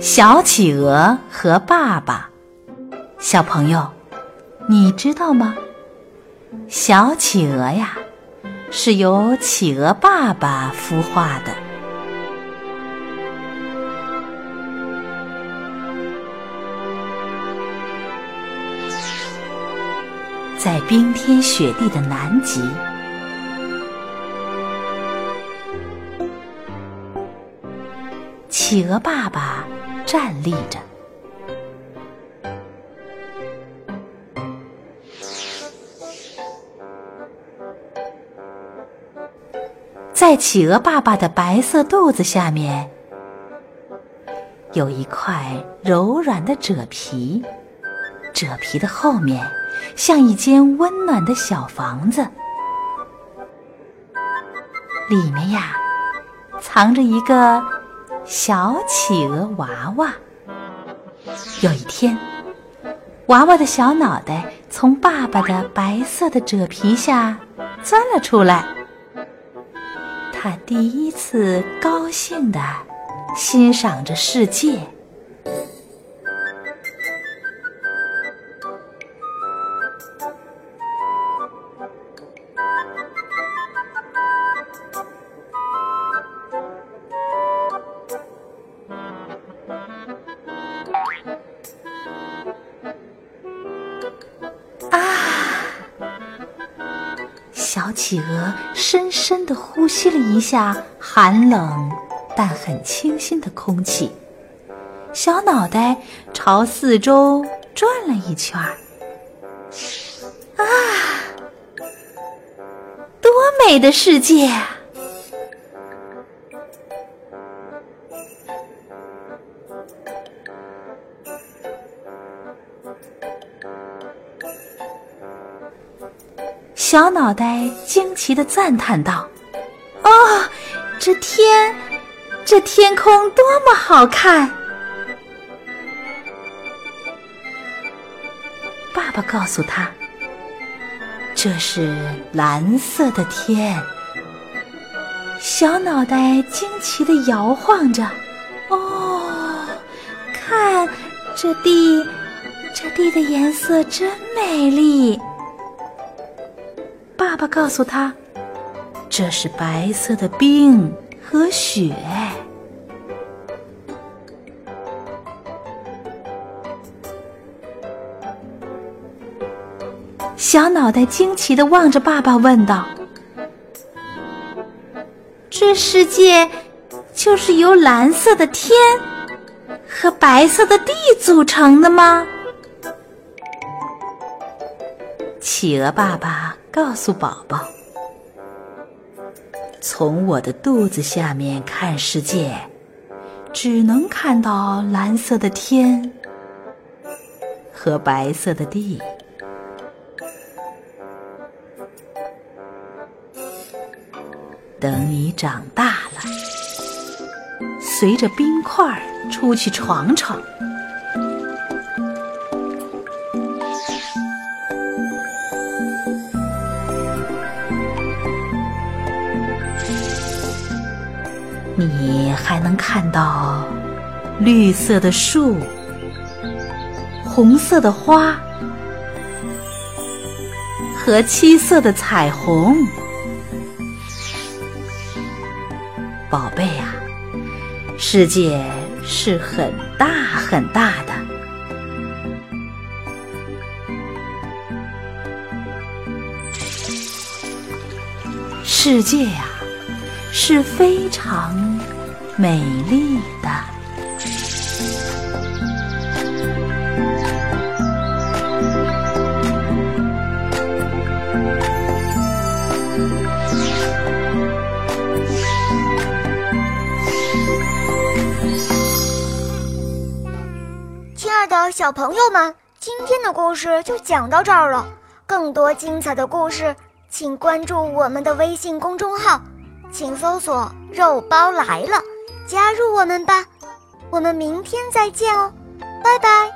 小企鹅和爸爸，小朋友，你知道吗？小企鹅呀，是由企鹅爸爸孵化的。在冰天雪地的南极，企鹅爸爸站立着。在企鹅爸爸的白色肚子下面，有一块柔软的褶皮，褶皮的后面像一间温暖的小房子，里面呀藏着一个小企鹅娃娃。有一天，娃娃的小脑袋从爸爸的白色的褶皮下钻了出来。他第一次高兴地欣赏着世界。小企鹅深深地呼吸了一下寒冷但很清新的空气，小脑袋朝四周转了一圈儿。啊，多美的世界！啊小脑袋惊奇的赞叹道：“哦，这天，这天空多么好看！”爸爸告诉他：“这是蓝色的天。”小脑袋惊奇的摇晃着：“哦，看这地，这地的颜色真美丽。”爸爸告诉他：“这是白色的冰和雪。”小脑袋惊奇的望着爸爸，问道：“这世界就是由蓝色的天和白色的地组成的吗？”企鹅爸爸告诉宝宝：“从我的肚子下面看世界，只能看到蓝色的天和白色的地。等你长大了，随着冰块出去闯闯。”你还能看到绿色的树、红色的花和七色的彩虹，宝贝呀，世界是很大很大的，世界呀。是非常美丽的。亲爱的小朋友们今天的故事就讲到这儿了。更多精彩的故事请关注我们的微信公众号请搜索肉包来了加入我们吧。我们明天再见哦拜拜。